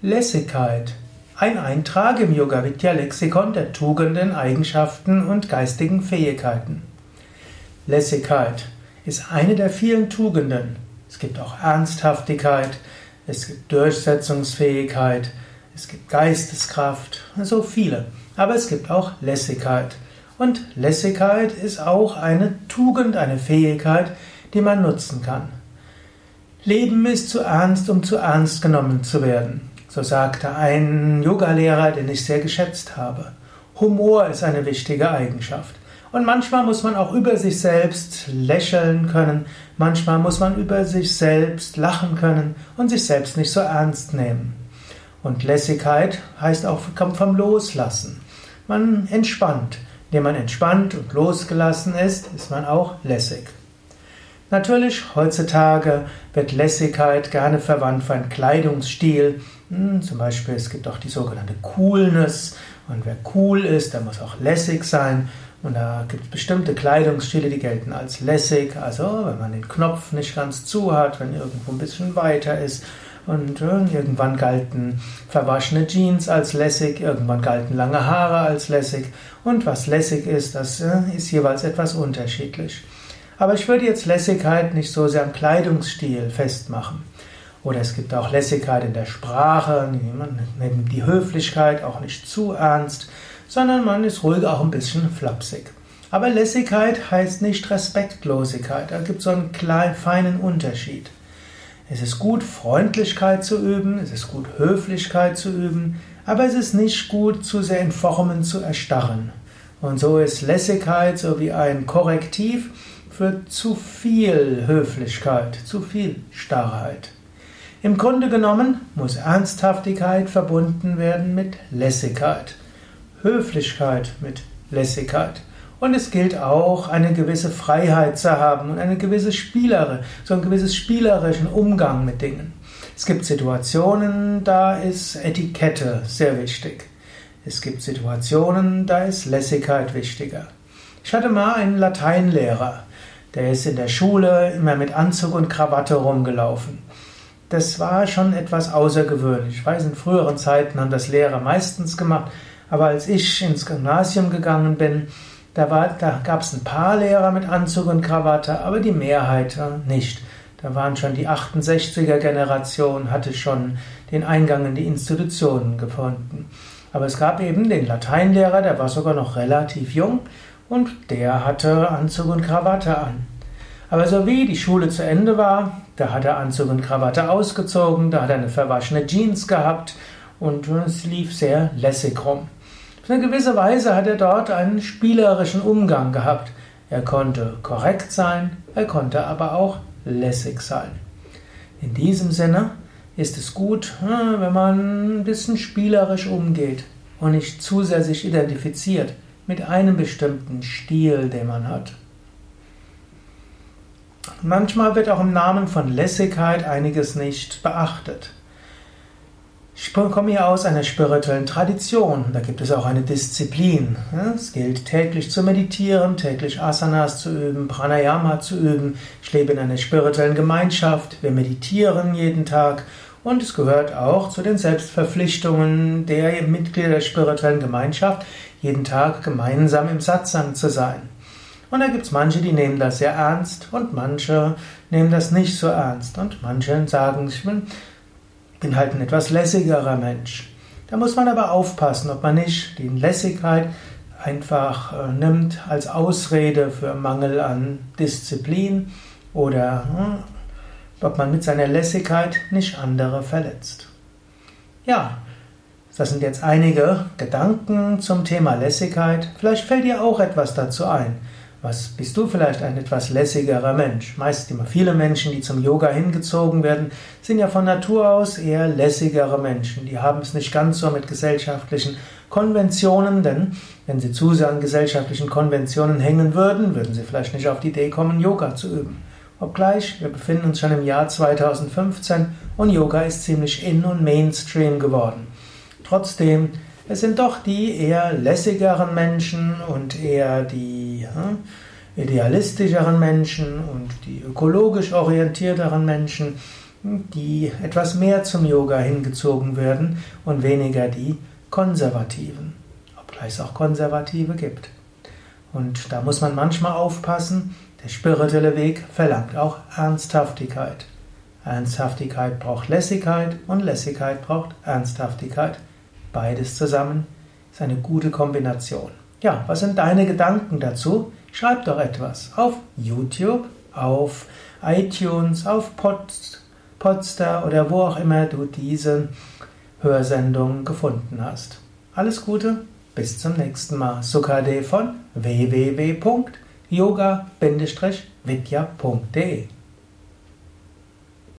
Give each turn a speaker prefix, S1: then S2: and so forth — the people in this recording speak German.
S1: Lässigkeit. Ein Eintrag im Yoga Vidya Lexikon der Tugenden, Eigenschaften und geistigen Fähigkeiten. Lässigkeit ist eine der vielen Tugenden. Es gibt auch Ernsthaftigkeit, es gibt Durchsetzungsfähigkeit, es gibt Geisteskraft, so viele. Aber es gibt auch Lässigkeit. Und Lässigkeit ist auch eine Tugend, eine Fähigkeit, die man nutzen kann. Leben ist zu ernst, um zu ernst genommen zu werden. So sagte ein Yogalehrer, den ich sehr geschätzt habe. Humor ist eine wichtige Eigenschaft. Und manchmal muss man auch über sich selbst lächeln können, manchmal muss man über sich selbst lachen können und sich selbst nicht so ernst nehmen. Und Lässigkeit heißt auch, kommt vom Loslassen. Man entspannt. Indem man entspannt und losgelassen ist, ist man auch lässig. Natürlich, heutzutage wird Lässigkeit gerne verwandt für einen Kleidungsstil. Hm, zum Beispiel, es gibt auch die sogenannte Coolness. Und wer cool ist, der muss auch lässig sein. Und da gibt es bestimmte Kleidungsstile, die gelten als lässig. Also, wenn man den Knopf nicht ganz zu hat, wenn irgendwo ein bisschen weiter ist. Und äh, irgendwann galten verwaschene Jeans als lässig, irgendwann galten lange Haare als lässig. Und was lässig ist, das äh, ist jeweils etwas unterschiedlich. Aber ich würde jetzt Lässigkeit nicht so sehr am Kleidungsstil festmachen. Oder es gibt auch Lässigkeit in der Sprache, man nimmt die Höflichkeit auch nicht zu ernst, sondern man ist ruhig auch ein bisschen flapsig. Aber Lässigkeit heißt nicht Respektlosigkeit. Da gibt es so einen kleinen, feinen Unterschied. Es ist gut, Freundlichkeit zu üben, es ist gut, Höflichkeit zu üben, aber es ist nicht gut, zu sehr in Formen zu erstarren. Und so ist Lässigkeit so wie ein Korrektiv für zu viel Höflichkeit, zu viel Starrheit. Im Grunde genommen muss Ernsthaftigkeit verbunden werden mit Lässigkeit, Höflichkeit mit Lässigkeit. Und es gilt auch, eine gewisse Freiheit zu haben und eine gewisse Spielere, so ein gewisses spielerischen Umgang mit Dingen. Es gibt Situationen, da ist Etikette sehr wichtig. Es gibt Situationen, da ist Lässigkeit wichtiger. Ich hatte mal einen Lateinlehrer. Der ist in der Schule immer mit Anzug und Krawatte rumgelaufen. Das war schon etwas außergewöhnlich. Ich weiß, in früheren Zeiten haben das Lehrer meistens gemacht, aber als ich ins Gymnasium gegangen bin, da, da gab es ein paar Lehrer mit Anzug und Krawatte, aber die Mehrheit nicht. Da waren schon die 68er Generation, hatte schon den Eingang in die Institutionen gefunden. Aber es gab eben den Lateinlehrer, der war sogar noch relativ jung und der hatte Anzug und Krawatte an. Aber so wie die Schule zu Ende war, da hat er Anzug und Krawatte ausgezogen, da hat er eine verwaschene Jeans gehabt und es lief sehr lässig rum. Auf eine gewisse Weise hat er dort einen spielerischen Umgang gehabt. Er konnte korrekt sein, er konnte aber auch lässig sein. In diesem Sinne ist es gut, hm, wenn man ein bisschen spielerisch umgeht und nicht zu sehr sich identifiziert mit einem bestimmten Stil, den man hat. Manchmal wird auch im Namen von Lässigkeit einiges nicht beachtet. Ich komme hier aus einer spirituellen Tradition. Da gibt es auch eine Disziplin. Es gilt täglich zu meditieren, täglich Asanas zu üben, Pranayama zu üben. Ich lebe in einer spirituellen Gemeinschaft. Wir meditieren jeden Tag und es gehört auch zu den Selbstverpflichtungen der Mitglieder der spirituellen Gemeinschaft, jeden Tag gemeinsam im Satsang zu sein. Und da gibt es manche, die nehmen das sehr ernst und manche nehmen das nicht so ernst. Und manche sagen, ich bin, halt ein etwas lässigerer Mensch. Da muss man aber aufpassen, ob man nicht die Lässigkeit einfach äh, nimmt als Ausrede für Mangel an Disziplin oder hm, ob man mit seiner Lässigkeit nicht andere verletzt. Ja, das sind jetzt einige Gedanken zum Thema Lässigkeit. Vielleicht fällt dir auch etwas dazu ein. Was bist du vielleicht ein etwas lässigerer Mensch? Meist immer viele Menschen, die zum Yoga hingezogen werden, sind ja von Natur aus eher lässigere Menschen. Die haben es nicht ganz so mit gesellschaftlichen Konventionen, denn wenn sie zu sehr an gesellschaftlichen Konventionen hängen würden, würden sie vielleicht nicht auf die Idee kommen, Yoga zu üben. Obgleich, wir befinden uns schon im Jahr 2015 und Yoga ist ziemlich in und Mainstream geworden. Trotzdem, es sind doch die eher lässigeren Menschen und eher die hm, idealistischeren Menschen und die ökologisch orientierteren Menschen, die etwas mehr zum Yoga hingezogen werden und weniger die Konservativen, obgleich es auch Konservative gibt. Und da muss man manchmal aufpassen, der spirituelle Weg verlangt auch Ernsthaftigkeit. Ernsthaftigkeit braucht Lässigkeit und Lässigkeit braucht Ernsthaftigkeit. Beides zusammen ist eine gute Kombination. Ja, was sind deine Gedanken dazu? Schreib doch etwas auf YouTube, auf iTunes, auf Pod, Podster oder wo auch immer du diese Hörsendung gefunden hast. Alles Gute, bis zum nächsten Mal. Sukade von www.yoga-vidya.de